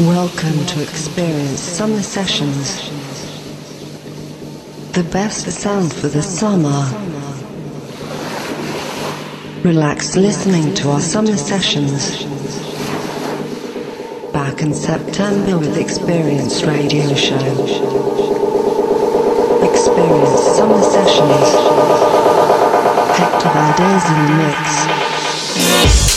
Welcome to Experience Summer Sessions. The best sound for the summer. Relax listening to our summer sessions. Back in September with Experience Radio Show. Experience Summer Sessions. Hector Valdes in the mix.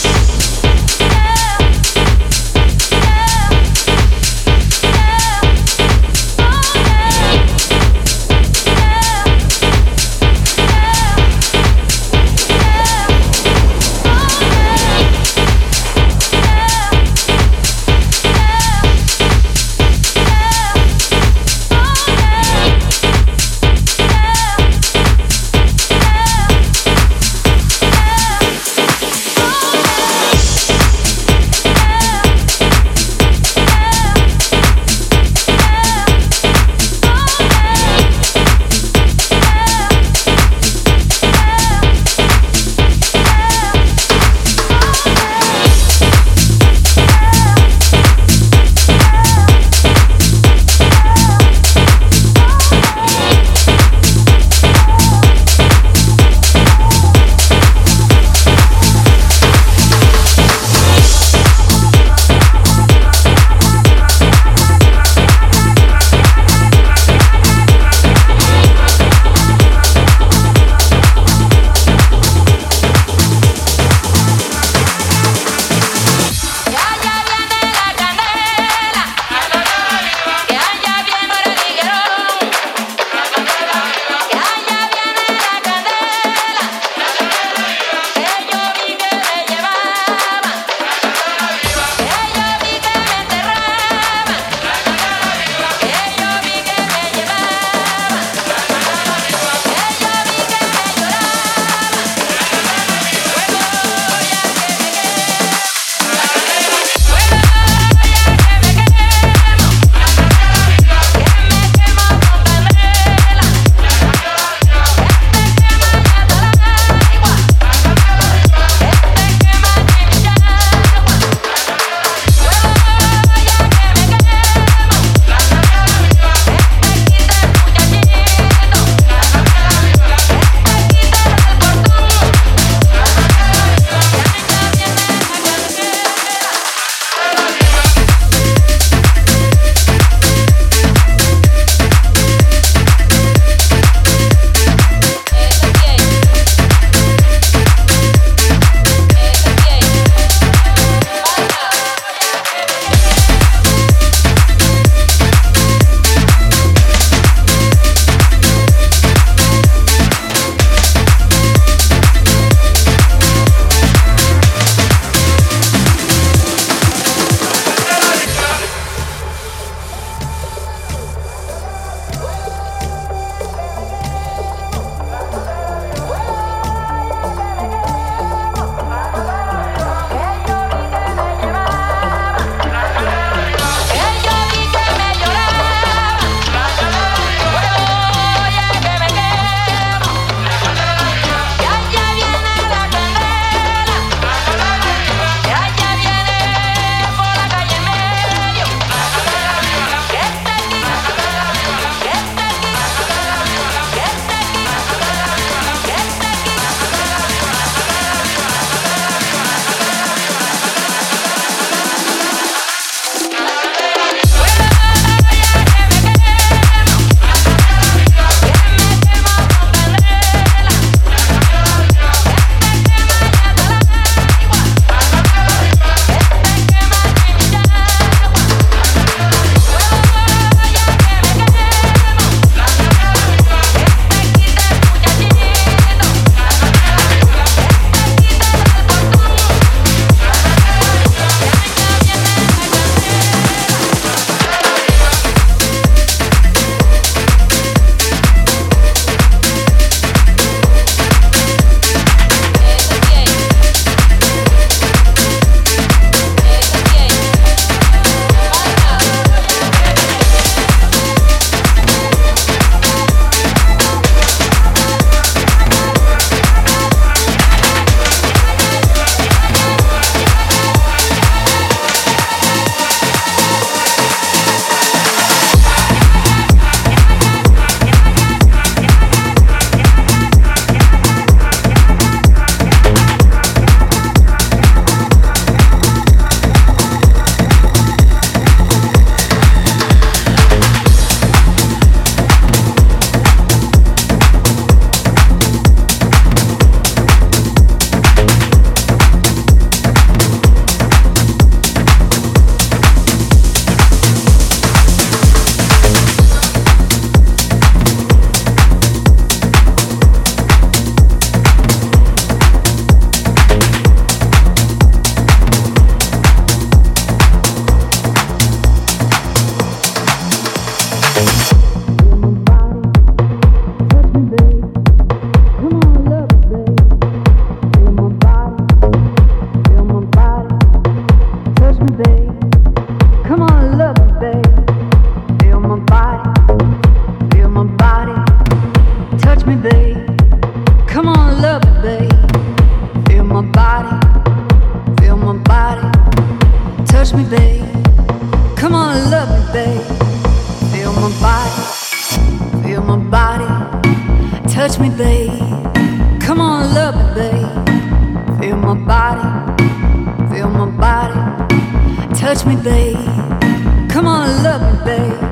touch me, babe. Come on and love me, babe. Feel my body, feel my body. Touch me, babe. Come on and love me, babe. Feel my body, feel my body. Touch me, babe. Come on and love me, babe.